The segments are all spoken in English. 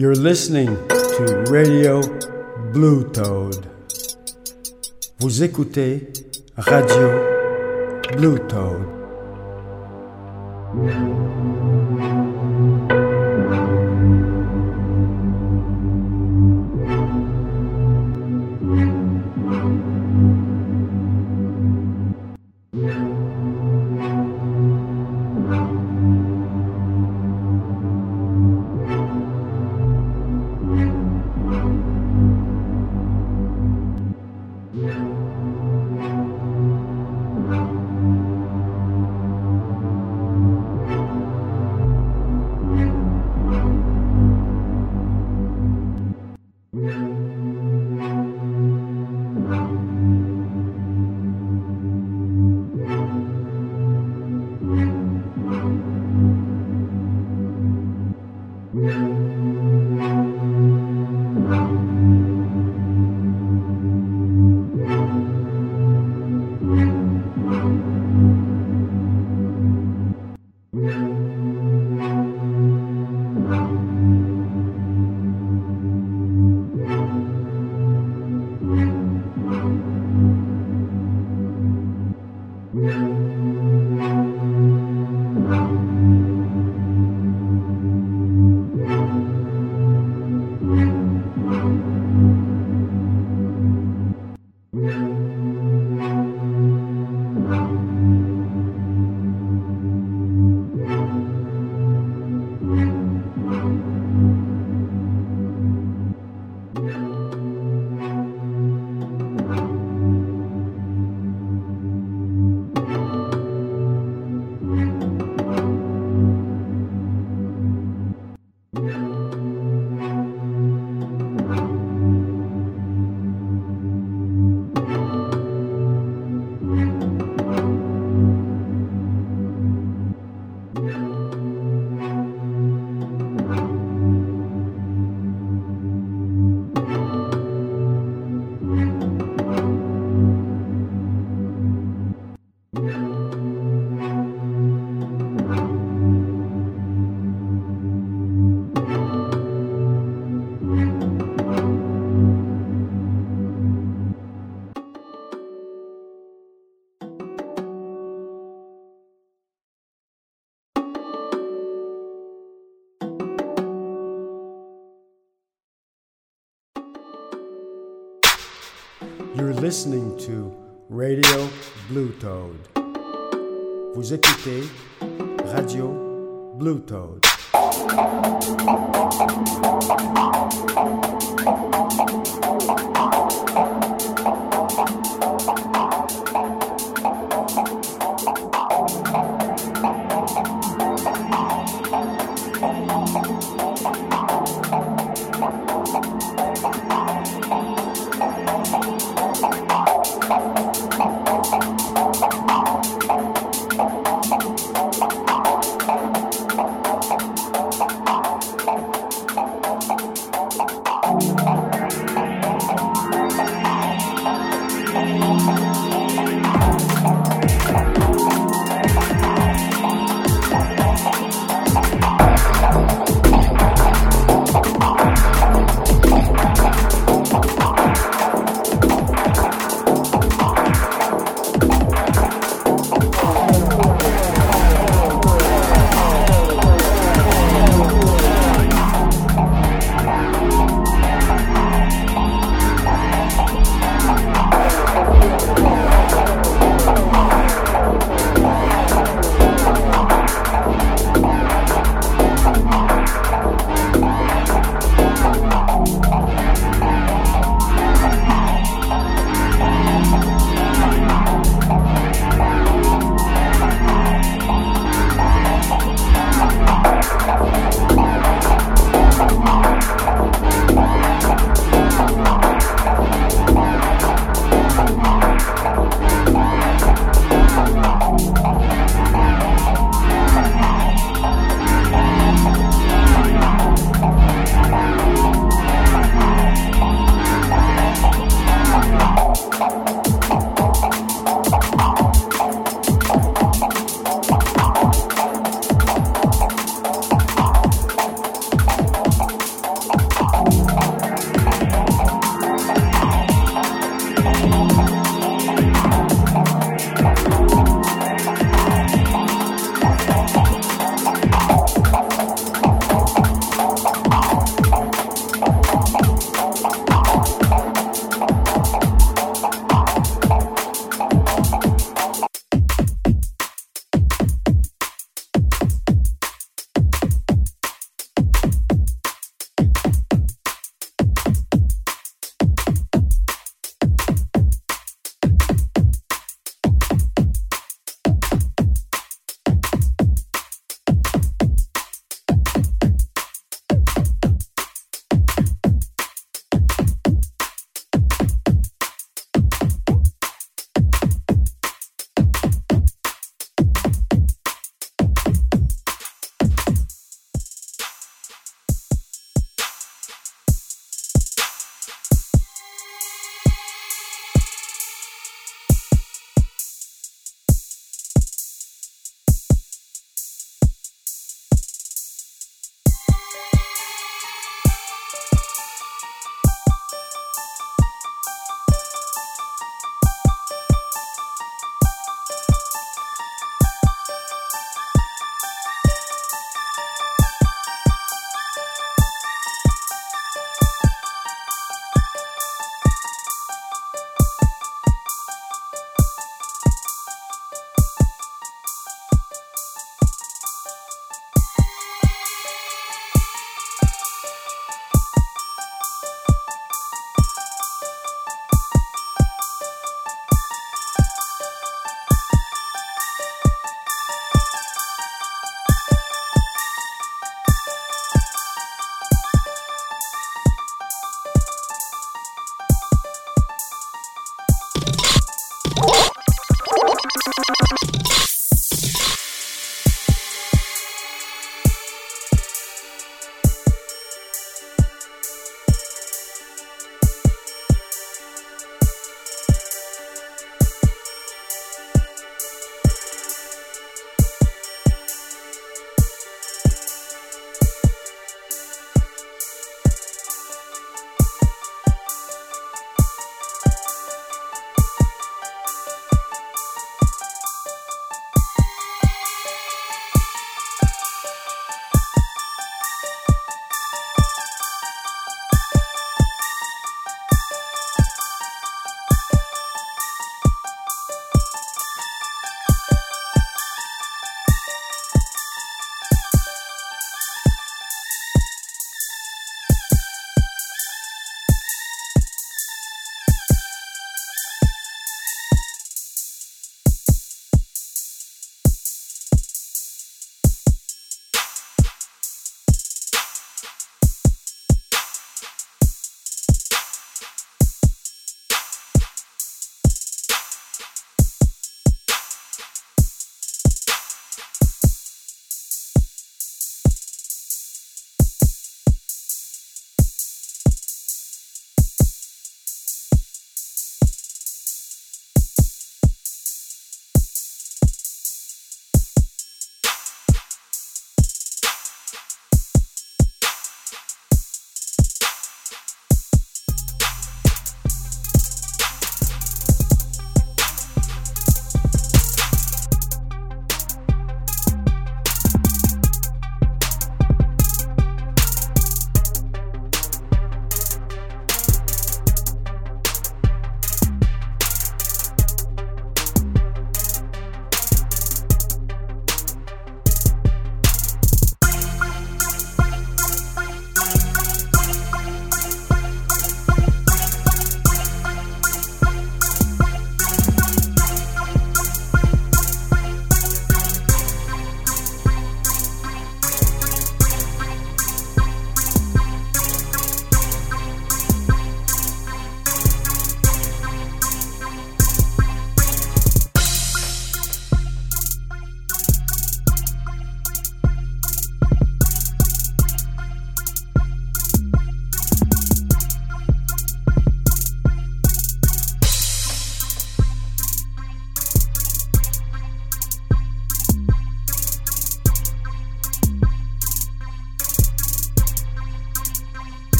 You're listening to Radio BlueToad. Vous écoutez Radio BlueToad. Listening to Radio BlueToad. Vous écoutez Radio BlueToad.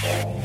Oh.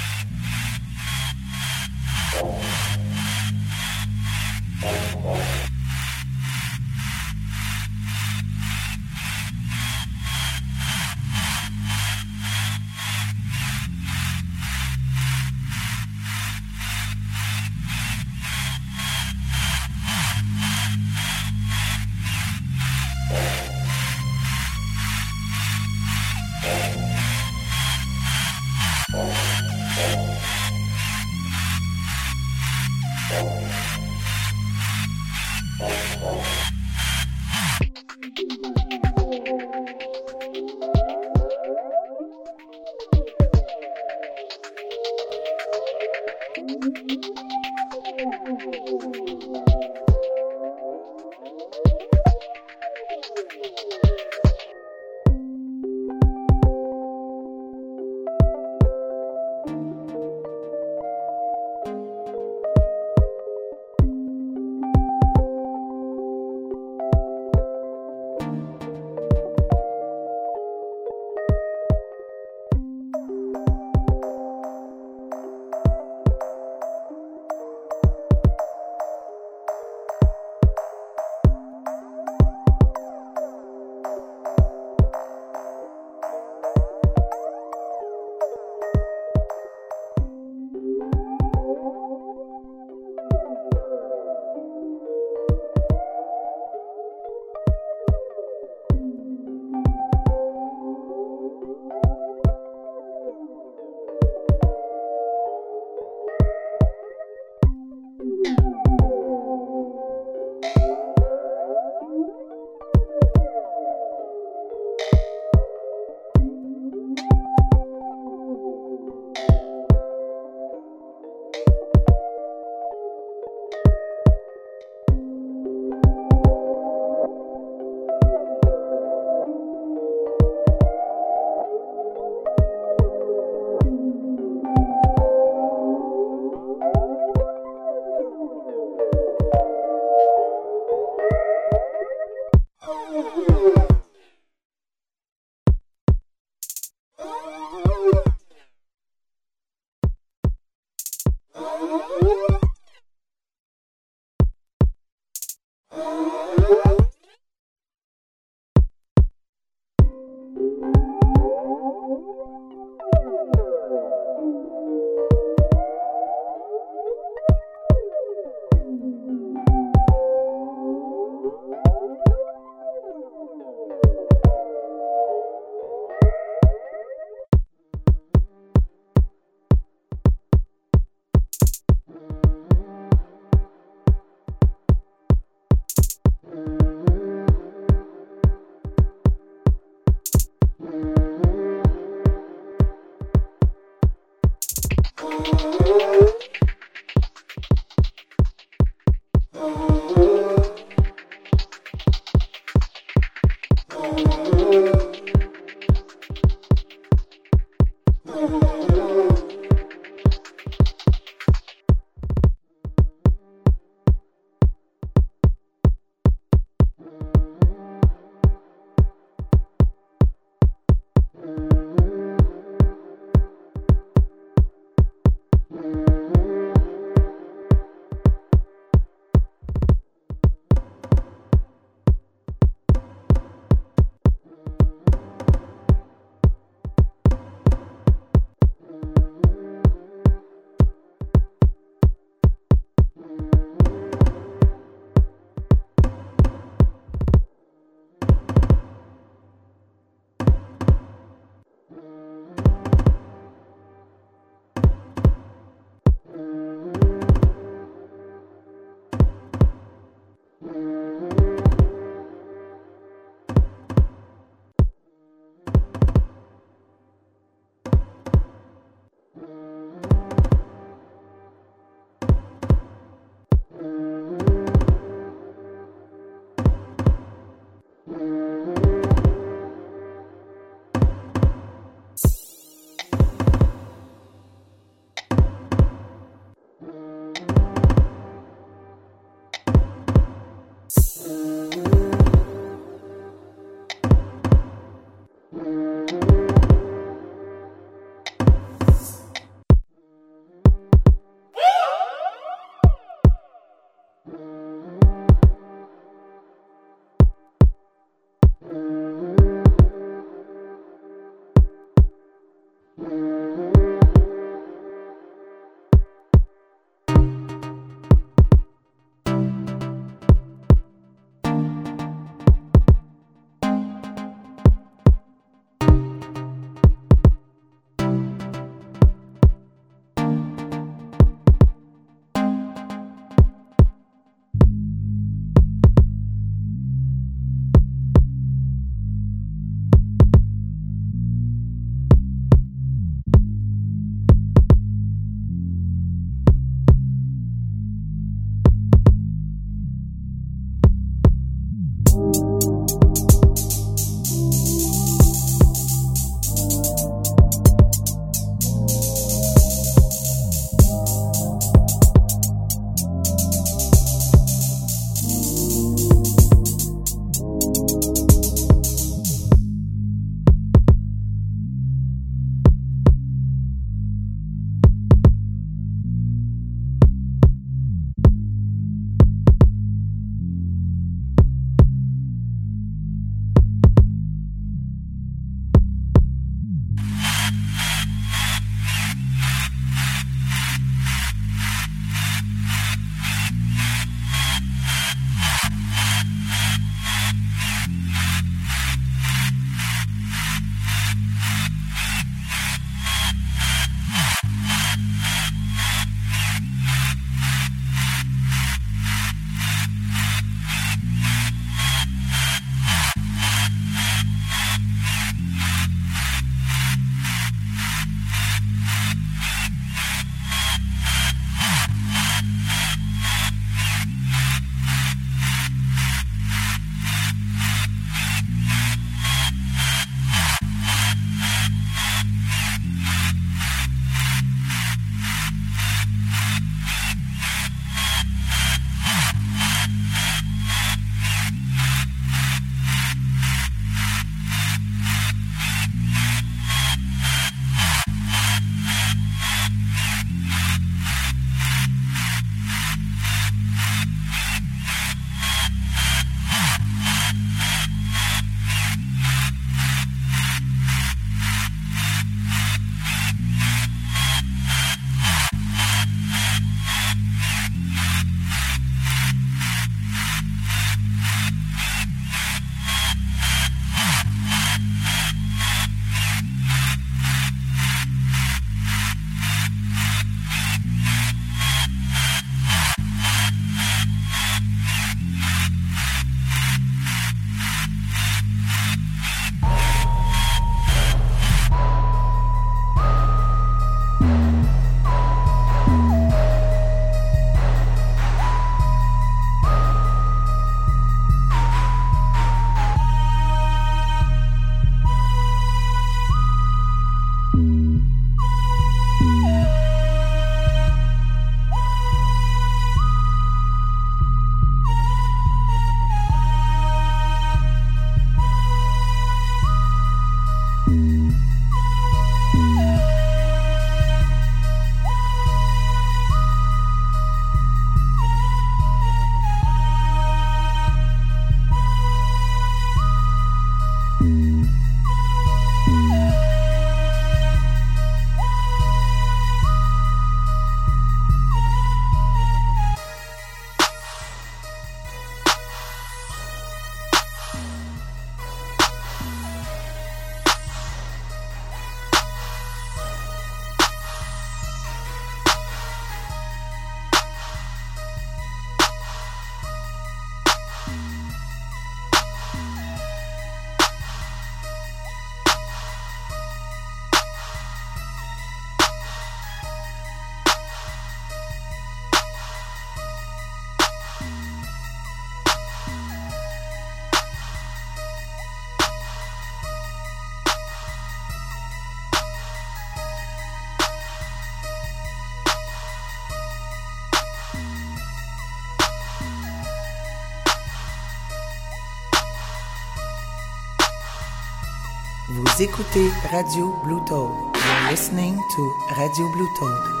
Vous écoutez Radio Blue Toad. You're listening to Radio Blue.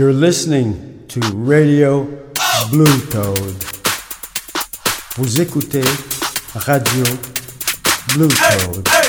You're listening to Radio Blue Toad. Vous écoutez Radio BlueToad.